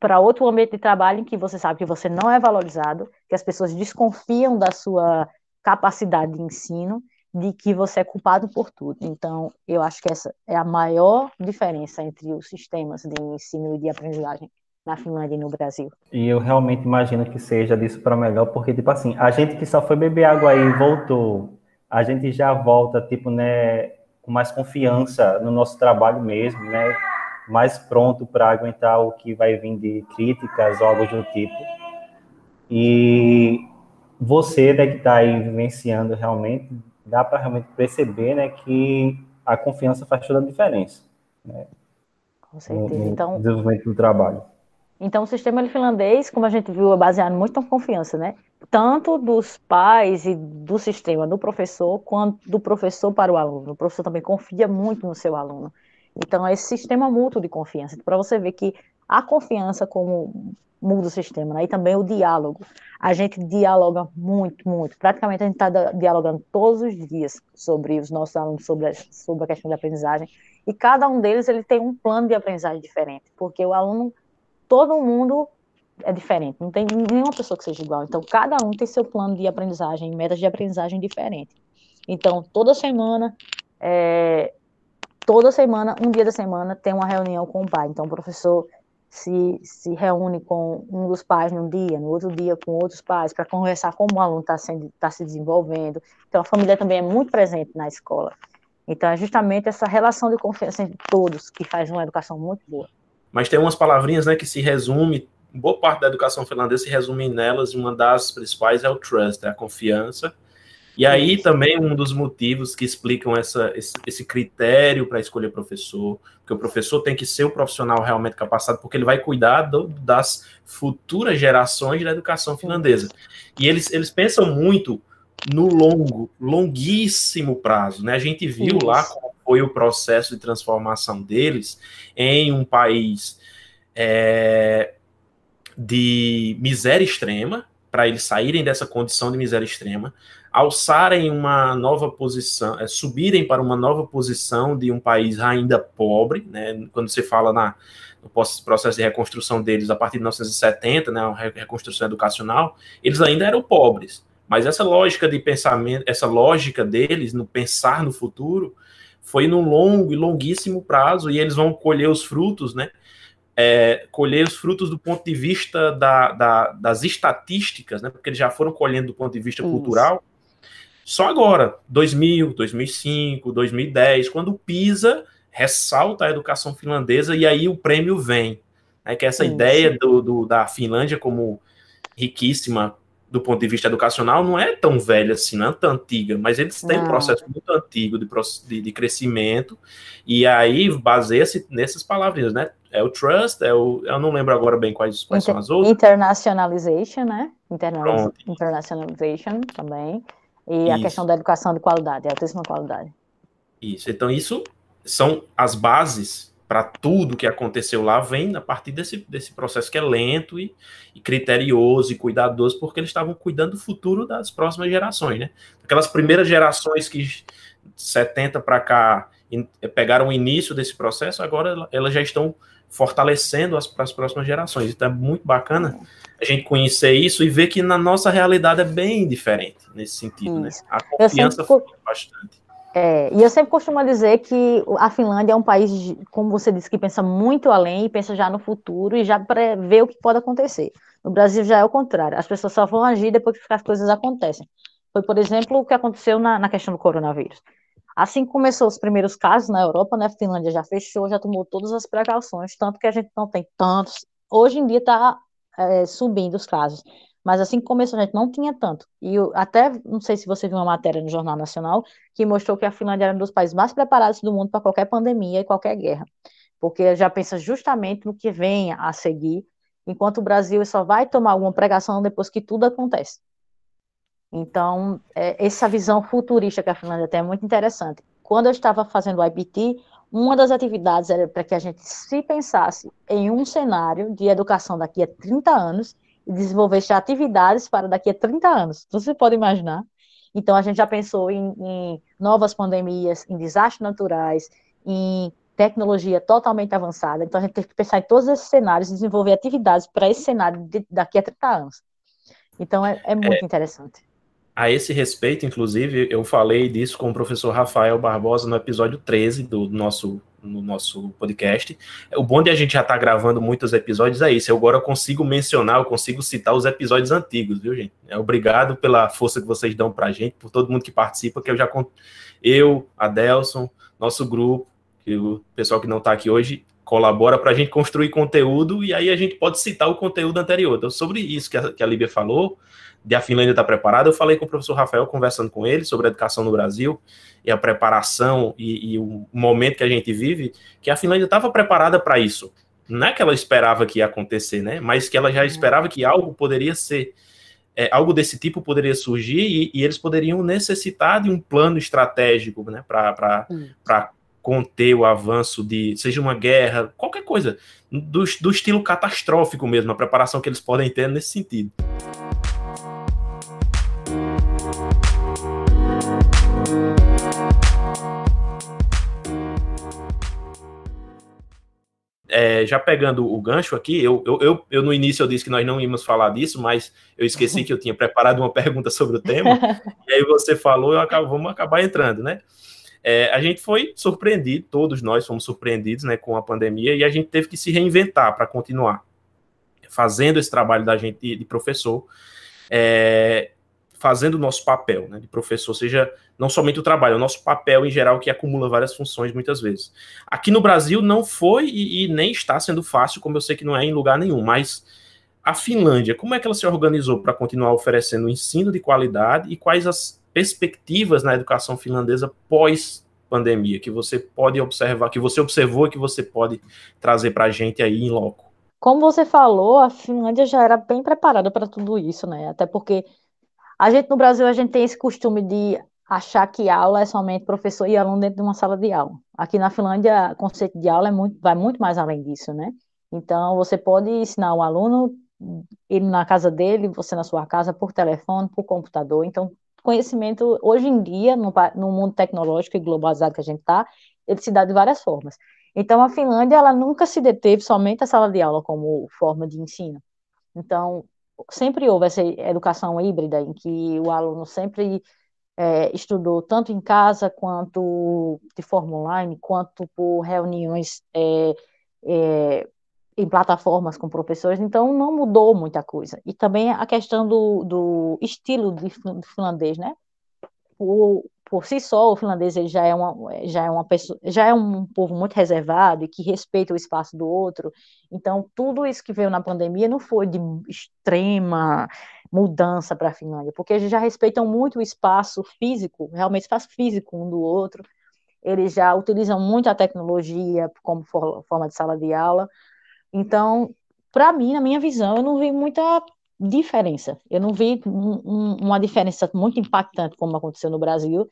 para outro ambiente de trabalho em que você sabe que você não é valorizado, que as pessoas desconfiam da sua capacidade de ensino, de que você é culpado por tudo. Então, eu acho que essa é a maior diferença entre os sistemas de ensino e de aprendizagem na Finlândia e no Brasil. E eu realmente imagino que seja disso para melhor, porque, tipo assim, a gente que só foi beber água aí e voltou, a gente já volta, tipo, né, com mais confiança no nosso trabalho mesmo, né, mais pronto para aguentar o que vai vir de críticas ou algo do tipo. E você, né, que está aí vivenciando realmente, dá para realmente perceber, né, que a confiança faz toda a diferença, né, Com certeza. No, no então, desenvolvimento do trabalho. Então, o sistema finlandês, como a gente viu, é baseado muito na confiança, né? Tanto dos pais e do sistema, do professor, quanto do professor para o aluno. O professor também confia muito no seu aluno. Então, é esse sistema mútuo de confiança. Para você ver que a confiança como muda o sistema, né? E também o diálogo. A gente dialoga muito, muito. Praticamente a gente está dialogando todos os dias sobre os nossos alunos, sobre a, sobre a questão da aprendizagem. E cada um deles ele tem um plano de aprendizagem diferente, porque o aluno todo mundo é diferente, não tem nenhuma pessoa que seja igual. Então, cada um tem seu plano de aprendizagem, metas de aprendizagem diferente. Então, toda semana, é, toda semana, um dia da semana, tem uma reunião com o pai. Então, o professor se, se reúne com um dos pais num dia, no outro dia com outros pais, para conversar como o aluno está tá se desenvolvendo. Então, a família também é muito presente na escola. Então, é justamente essa relação de confiança entre todos que faz uma educação muito boa mas tem umas palavrinhas né, que se resume, boa parte da educação finlandesa se resume nelas, e uma das principais é o trust, é a confiança. E aí também um dos motivos que explicam essa, esse, esse critério para escolher professor, porque o professor tem que ser o profissional realmente capacitado, porque ele vai cuidar do, das futuras gerações da educação finlandesa. E eles, eles pensam muito no longo, longuíssimo prazo. Né? A gente viu Isso. lá como foi o processo de transformação deles em um país é, de miséria extrema, para eles saírem dessa condição de miséria extrema, alçarem uma nova posição, é, subirem para uma nova posição de um país ainda pobre, né? Quando você fala na, no processo de reconstrução deles a partir de 1970, né, a reconstrução educacional, eles ainda eram pobres. Mas essa lógica de pensamento, essa lógica deles no pensar no futuro, foi no longo e longuíssimo prazo, e eles vão colher os frutos, né? É, colher os frutos do ponto de vista da, da, das estatísticas, né? Porque eles já foram colhendo do ponto de vista Isso. cultural. Só agora, 2000, 2005, 2010, quando o PISA ressalta a educação finlandesa e aí o prêmio vem. Né, que é essa Isso. ideia do, do, da Finlândia como riquíssima do ponto de vista educacional, não é tão velha assim, não é tão antiga, mas eles têm um processo muito antigo de, de, de crescimento, e aí baseia-se nessas palavrinhas, né? É o trust, é o, eu não lembro agora bem quais, quais Inter, são as outras. Internationalization, né? Internaliz, internationalization também. E isso. a questão da educação de qualidade, altíssima qualidade. Isso, então isso são as bases para tudo que aconteceu lá vem a partir desse, desse processo que é lento e, e criterioso e cuidadoso, porque eles estavam cuidando do futuro das próximas gerações, né? Aquelas primeiras gerações que 70 para cá pegaram o início desse processo, agora elas já estão fortalecendo as, as próximas gerações. Então é muito bacana a gente conhecer isso e ver que na nossa realidade é bem diferente nesse sentido, né? isso. né? A confiança foi bastante. É, e eu sempre costumo dizer que a Finlândia é um país, como você disse, que pensa muito além, pensa já no futuro e já prevê o que pode acontecer. No Brasil já é o contrário, as pessoas só vão agir depois que as coisas acontecem. Foi, por exemplo, o que aconteceu na, na questão do coronavírus. Assim que começou os primeiros casos na Europa, né, a Finlândia já fechou, já tomou todas as precauções, tanto que a gente não tem tantos. Hoje em dia está é, subindo os casos. Mas assim que começou, a gente não tinha tanto. E eu, até, não sei se você viu uma matéria no Jornal Nacional, que mostrou que a Finlândia era um dos países mais preparados do mundo para qualquer pandemia e qualquer guerra. Porque já pensa justamente no que vem a seguir, enquanto o Brasil só vai tomar alguma pregação depois que tudo acontece. Então, é, essa visão futurista que a Finlândia tem é muito interessante. Quando eu estava fazendo o IPT, uma das atividades era para que a gente se pensasse em um cenário de educação daqui a 30 anos e desenvolver atividades para daqui a 30 anos. Você pode imaginar? Então, a gente já pensou em, em novas pandemias, em desastres naturais, em tecnologia totalmente avançada, então a gente tem que pensar em todos esses cenários e desenvolver atividades para esse cenário de, daqui a 30 anos. Então é, é muito é, interessante. A esse respeito, inclusive, eu falei disso com o professor Rafael Barbosa no episódio 13 do nosso, no nosso podcast. O bom de a gente já estar tá gravando muitos episódios é isso. Eu agora consigo mencionar, eu consigo citar os episódios antigos, viu, gente? É, obrigado pela força que vocês dão para a gente, por todo mundo que participa, que eu já. Eu, Adelson, nosso grupo, que o pessoal que não está aqui hoje colabora para a gente construir conteúdo e aí a gente pode citar o conteúdo anterior. Então, sobre isso que a, que a Líbia falou, de a Finlândia estar tá preparada, eu falei com o professor Rafael, conversando com ele sobre a educação no Brasil e a preparação e, e o momento que a gente vive, que a Finlândia estava preparada para isso. Não é que ela esperava que ia acontecer, né? Mas que ela já esperava que algo poderia ser, é, algo desse tipo poderia surgir e, e, eles poderiam necessitar de um plano estratégico, né? Para conter o avanço de, seja uma guerra, qualquer coisa, do, do estilo catastrófico mesmo, a preparação que eles podem ter nesse sentido. é, já pegando o gancho aqui, eu, eu, eu, no início eu disse que nós não íamos falar disso, mas eu esqueci que eu tinha preparado uma pergunta sobre o tema, e aí você falou, eu acabo, vamos acabar entrando, né? É, a gente foi surpreendido, todos nós fomos surpreendidos né, com a pandemia, e a gente teve que se reinventar para continuar fazendo esse trabalho da gente de, professor. É, fazendo o nosso papel né, de professor, seja não somente o trabalho, é o nosso papel em geral que acumula várias funções muitas vezes. Aqui no Brasil não foi e, e, nem está sendo fácil, como eu sei que não é em lugar nenhum, mas a Finlândia, como é que ela se organizou para continuar oferecendo ensino de qualidade e quais as perspectivas na educação finlandesa pós pandemia que você pode observar, que você observou e que você pode trazer para a gente aí em loco? Como você falou, a Finlândia já era bem preparada para tudo isso, né? Até porque a gente no Brasil a gente tem esse costume de achar que aula é somente professor e aluno dentro de uma sala de aula. Aqui na Finlândia, o conceito de aula é muito, vai muito mais além disso, né? Então, você pode ensinar um aluno, ele na casa dele, você na sua casa, por telefone, por computador. Então, conhecimento, hoje em dia, no, no mundo tecnológico e globalizado que a gente está, ele se dá de várias formas. Então, a Finlândia, ela nunca se deteve somente a sala de aula como forma de ensino. Então, sempre houve essa educação híbrida, em que o aluno sempre é, estudou tanto em casa, quanto de forma online, quanto por reuniões é, é, em plataformas com professores, então não mudou muita coisa. E também a questão do, do estilo de finlandês, né? O, por si só, o finlandês ele já é uma já é uma pessoa, já é um povo muito reservado e que respeita o espaço do outro. Então, tudo isso que veio na pandemia não foi de extrema mudança para a Finlândia, porque eles já respeitam muito o espaço físico, realmente espaço físico um do outro. Eles já utilizam muito a tecnologia como forma de sala de aula. Então, para mim, na minha visão, eu não vi muita diferença. Eu não vi um, uma diferença muito impactante como aconteceu no Brasil,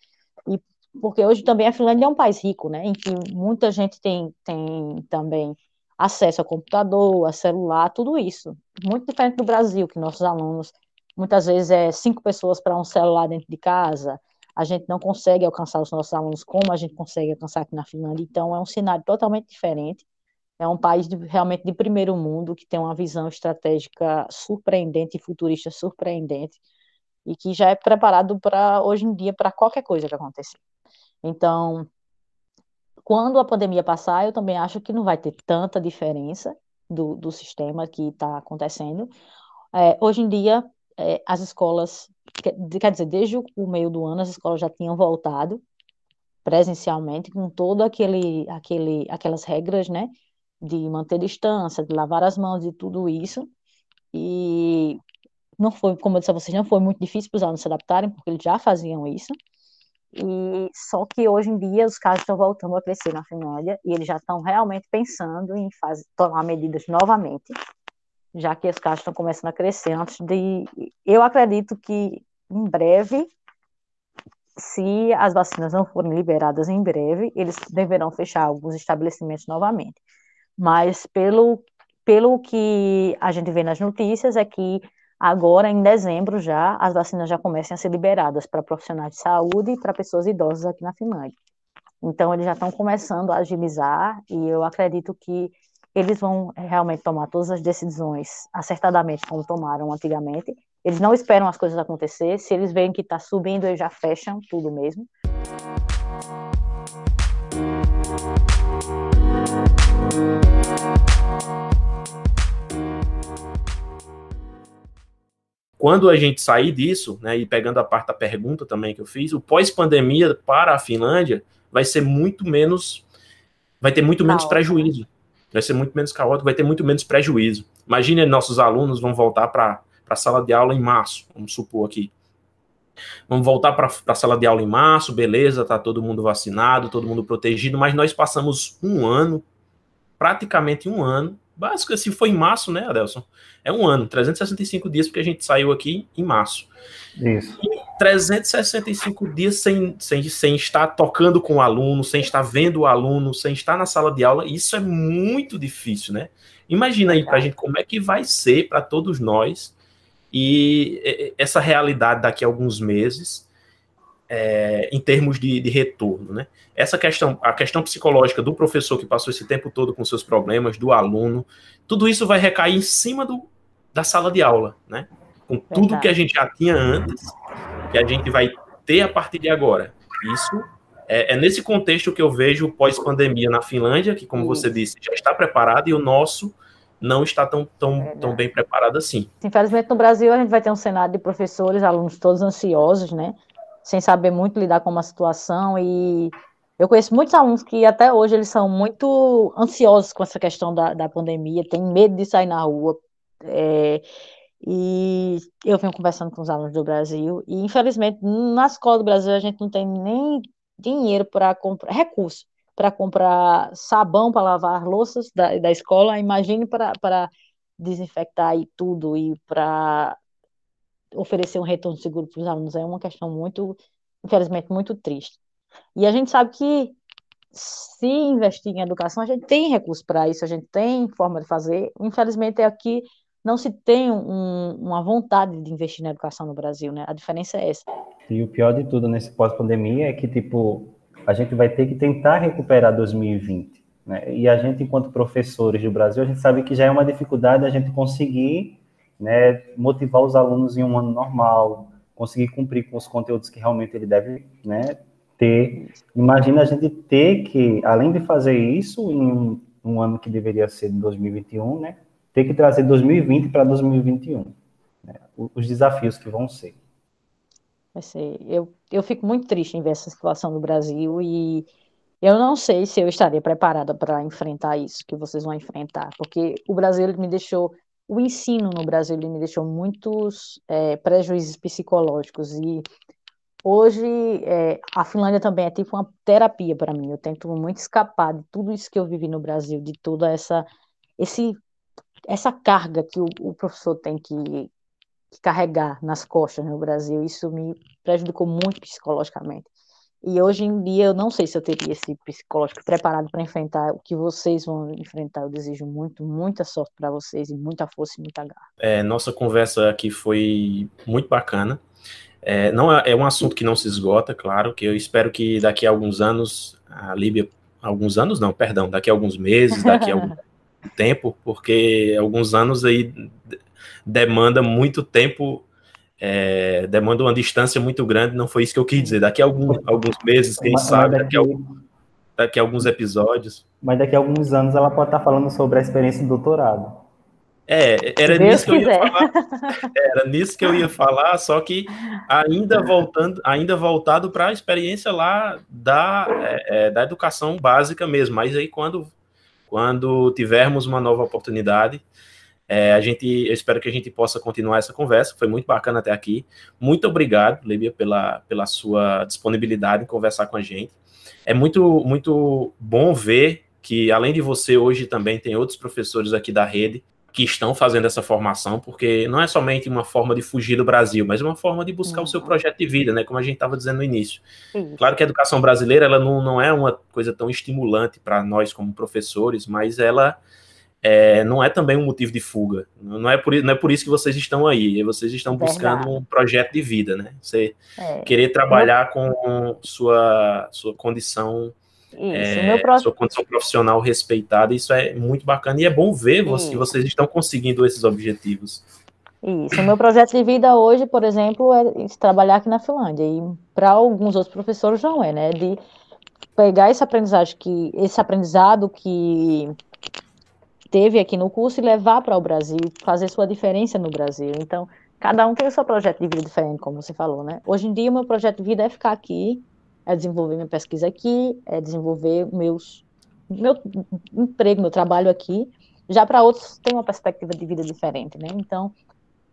e porque hoje também a Finlândia é um país rico, né, em que muita gente tem, tem também acesso a computador, a celular, tudo isso. Muito diferente do Brasil, que nossos alunos, muitas vezes é cinco pessoas para um celular dentro de casa, a gente não consegue alcançar os nossos alunos como a gente consegue alcançar aqui na Finlândia, então é um cenário totalmente diferente, é um país de, realmente de primeiro mundo, que tem uma visão estratégica surpreendente e futurista surpreendente, e que já é preparado para, hoje em dia, para qualquer coisa que acontecer. Então, quando a pandemia passar, eu também acho que não vai ter tanta diferença do, do sistema que está acontecendo. É, hoje em dia, é, as escolas, quer dizer, desde o meio do ano, as escolas já tinham voltado presencialmente com todo aquele, aquele, aquelas regras, né, de manter distância, de lavar as mãos e tudo isso. E não foi, como eu disse a vocês, não foi muito difícil para os alunos se adaptarem, porque eles já faziam isso. E só que hoje em dia os casos estão voltando a crescer na Finlândia e eles já estão realmente pensando em fazer, tomar medidas novamente, já que os casos estão começando a crescer antes de. Eu acredito que em breve, se as vacinas não forem liberadas em breve, eles deverão fechar alguns estabelecimentos novamente mas pelo, pelo que a gente vê nas notícias é que agora, em dezembro já, as vacinas já começam a ser liberadas para profissionais de saúde e para pessoas idosas aqui na Finlândia. Então, eles já estão começando a agilizar e eu acredito que eles vão realmente tomar todas as decisões acertadamente, como tomaram antigamente. Eles não esperam as coisas acontecer. Se eles veem que está subindo, eles já fecham tudo mesmo. Quando a gente sair disso, né, e pegando a parte da pergunta também que eu fiz, o pós-pandemia para a Finlândia vai ser muito menos, vai ter muito menos prejuízo, vai ser muito menos caótico, vai ter muito menos prejuízo. Imagine nossos alunos vão voltar para a sala de aula em março, vamos supor aqui. Vamos voltar para a sala de aula em março, beleza, tá todo mundo vacinado, todo mundo protegido, mas nós passamos um ano, praticamente um ano, básico, se foi em março, né, Adelson? É um ano, 365 dias, porque a gente saiu aqui em março. Isso. E 365 dias sem, sem, sem estar tocando com o aluno, sem estar vendo o aluno, sem estar na sala de aula, isso é muito difícil, né? Imagina aí para a gente como é que vai ser para todos nós e essa realidade daqui a alguns meses é, em termos de, de, retorno, né? Essa questão, a questão psicológica do professor que passou esse tempo todo com seus problemas, do aluno, tudo isso vai recair em cima do, da sala de aula, né? Com tudo Verdade. que a gente já tinha antes, que a gente vai ter a partir de agora. Isso é, é nesse contexto que eu vejo pós-pandemia na Finlândia, que, como isso. você disse, já está preparado, e o nosso não está tão, tão, tão bem preparado assim. Infelizmente, no Brasil, a gente vai ter um cenário de professores, alunos todos ansiosos, né? Sem saber muito lidar com uma situação e eu conheço muitos alunos que até hoje eles são muito ansiosos com essa questão da, da pandemia, têm medo de sair na rua. É, e eu venho conversando com os alunos do Brasil, e infelizmente na escola do Brasil a gente não tem nem dinheiro para comprar, recurso para comprar sabão para lavar louças da, da escola, imagine para desinfectar e tudo e para oferecer um retorno seguro para os alunos é uma questão muito, infelizmente, muito triste. E a gente sabe que se investir em educação, a gente tem recursos para isso, a gente tem forma de fazer. Infelizmente, aqui não se tem um, uma vontade de investir na educação no Brasil, né? A diferença é essa. E o pior de tudo nesse pós-pandemia é que, tipo, a gente vai ter que tentar recuperar 2020. Né? E a gente, enquanto professores do Brasil, a gente sabe que já é uma dificuldade a gente conseguir né, motivar os alunos em um ano normal, conseguir cumprir com os conteúdos que realmente ele deve né, ter. Imagina a gente ter que, além de fazer isso em um, um ano que deveria ser de 2021, né, ter que trazer 2020 para 2021. Né, os desafios que vão ser. Eu, eu fico muito triste em ver essa situação no Brasil e eu não sei se eu estaria preparada para enfrentar isso que vocês vão enfrentar, porque o Brasil me deixou o ensino no Brasil me deixou muitos é, prejuízos psicológicos e hoje é, a Finlândia também é tipo uma terapia para mim. Eu tento muito escapar de tudo isso que eu vivi no Brasil, de toda essa esse essa carga que o, o professor tem que, que, carregar nas costas no Brasil. Isso me prejudicou muito psicologicamente. E hoje em dia eu não sei se eu teria esse psicológico preparado para enfrentar o que vocês vão enfrentar. Eu desejo muito, muita sorte para vocês e muita força e muita garra. É, nossa conversa aqui foi muito bacana. É, não é, é, um assunto que não se esgota, claro, que eu espero que daqui a alguns anos a Líbia, alguns anos não, perdão, daqui a alguns meses, daqui a algum tempo, porque alguns anos aí demanda muito tempo é, demanda uma distância muito grande, não foi isso que eu quis dizer. Daqui a algum, alguns meses, quem mas, sabe, daqui, daqui, a, daqui a alguns episódios. Mas daqui a alguns anos ela pode estar falando sobre a experiência do doutorado. É, era nisso que eu ia falar. Era nisso que eu ia falar, só que ainda voltando, ainda voltado para a experiência lá da, é, é, da educação básica mesmo. Mas aí quando, quando tivermos uma nova oportunidade, é, a gente, eu espero que a gente possa continuar essa conversa. Foi muito bacana até aqui. Muito obrigado, Líbia, pela, pela sua disponibilidade em conversar com a gente. É muito, muito bom ver que, além de você, hoje também tem outros professores aqui da rede que estão fazendo essa formação, porque não é somente uma forma de fugir do Brasil, mas uma forma de buscar uhum. o seu uhum. projeto de vida, né? Como a gente estava dizendo no início. Uhum. Claro que a educação brasileira ela não, não é uma coisa tão estimulante para nós como professores, mas ela é, não é também um motivo de fuga. Não é, por, não é por isso que vocês estão aí. Vocês estão buscando Verdade. um projeto de vida, né? Você é. querer trabalhar com sua, sua condição é, sua condição profissional respeitada, isso é muito bacana e é bom ver que vocês estão conseguindo esses objetivos. Isso, o meu projeto de vida hoje, por exemplo, é trabalhar aqui na Finlândia, e para alguns outros professores não é, né, de pegar esse aprendizagem que, esse aprendizado que teve aqui no curso e levar para o Brasil, fazer sua diferença no Brasil. Então, cada um tem o seu projeto de vida diferente, como você falou, né? Hoje em dia, o meu projeto de vida é ficar aqui, é desenvolver minha pesquisa aqui, é desenvolver meus, meu emprego, meu trabalho aqui. Já para outros, tem uma perspectiva de vida diferente, né? Então,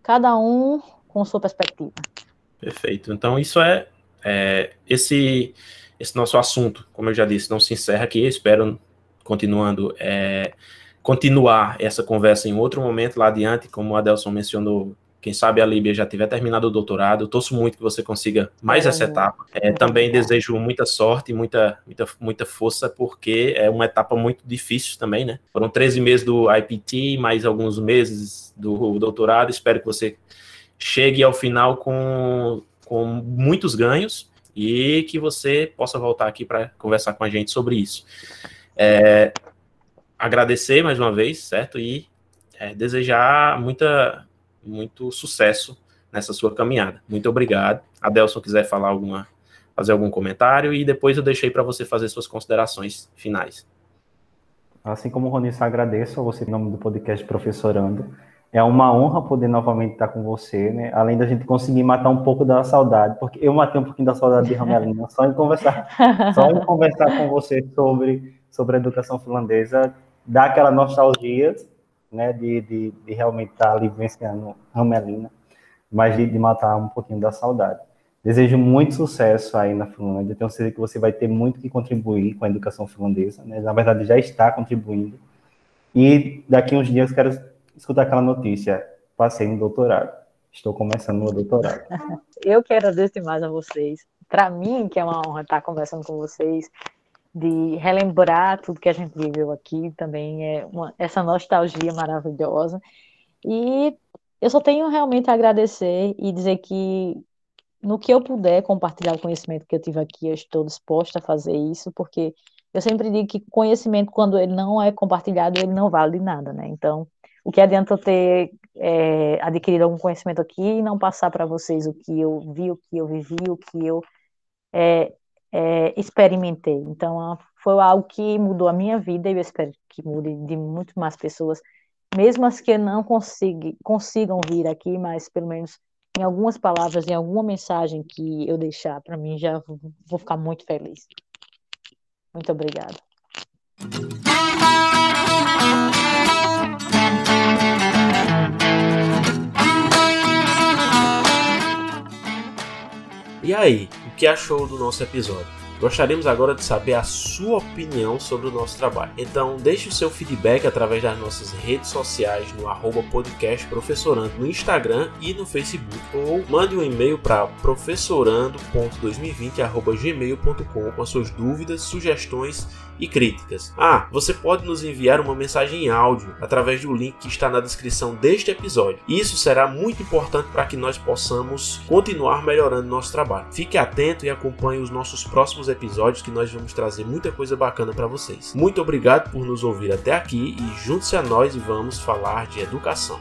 cada um com sua perspectiva. Perfeito. Então, isso é, é esse esse nosso assunto, como eu já disse, não se encerra aqui. Espero, continuando, é, continuar essa conversa em outro momento lá adiante, como o Adelson mencionou. Quem sabe a Líbia já tiver terminado o doutorado. Eu torço muito que você consiga mais é, essa etapa. É, também desejo muita sorte, muita, muita, muita força, porque é uma etapa muito difícil também, né? Foram 13 meses do IPT, mais alguns meses do doutorado. Espero que você chegue ao final com, com muitos ganhos e que você possa voltar aqui para conversar com a gente sobre isso. É, agradecer mais uma vez, certo? E é, desejar muita, muito sucesso nessa sua caminhada. Muito obrigado. Adelson quiser falar alguma, fazer algum comentário e depois eu deixei para você fazer suas considerações finais. Assim como o Ronilson, agradeço a você em nome do podcast Professorando. É uma honra poder novamente estar com você, né? Além da gente conseguir matar um pouco da saudade, porque eu matei um pouquinho da saudade de Ramelina só em conversar, só em conversar com você sobre, sobre a educação finlandesa, dá aquela nostalgia, né? De, de, de realmente estar ali vivenciando Ramelina, mas de, de matar um pouquinho da saudade. Desejo muito sucesso aí na Finlândia. Tenho certeza que você vai ter muito que contribuir com a educação finlandesa. Né? Na verdade, já está contribuindo. E daqui uns dias quero escutar aquela notícia, passei no doutorado. Estou começando meu doutorado. Eu quero agradecer mais a vocês. Para mim, que é uma honra estar conversando com vocês, de relembrar tudo que a gente viveu aqui, também é uma, essa nostalgia maravilhosa. E eu só tenho realmente a agradecer e dizer que no que eu puder compartilhar o conhecimento que eu tive aqui, eu estou disposta a fazer isso, porque eu sempre digo que conhecimento, quando ele não é compartilhado, ele não vale nada, né? Então, o que adianta eu ter é, adquirido algum conhecimento aqui e não passar para vocês o que eu vi, o que eu vivi, o que eu é, é, experimentei. Então, foi algo que mudou a minha vida e eu espero que mude de muito mais pessoas, mesmo as que não consigam, consigam vir aqui, mas pelo menos em algumas palavras, em alguma mensagem que eu deixar para mim, já vou ficar muito feliz. Muito obrigada. E aí, o que achou do nosso episódio? Gostaríamos agora de saber a sua opinião sobre o nosso trabalho. Então, deixe o seu feedback através das nossas redes sociais no arroba podcast professorando no Instagram e no Facebook ou mande um e-mail para professorando.2020.gmail.com com as suas dúvidas, sugestões e críticas. Ah, você pode nos enviar uma mensagem em áudio através do link que está na descrição deste episódio. Isso será muito importante para que nós possamos continuar melhorando nosso trabalho. Fique atento e acompanhe os nossos próximos episódios que nós vamos trazer muita coisa bacana para vocês. Muito obrigado por nos ouvir até aqui e junte-se a nós e vamos falar de educação.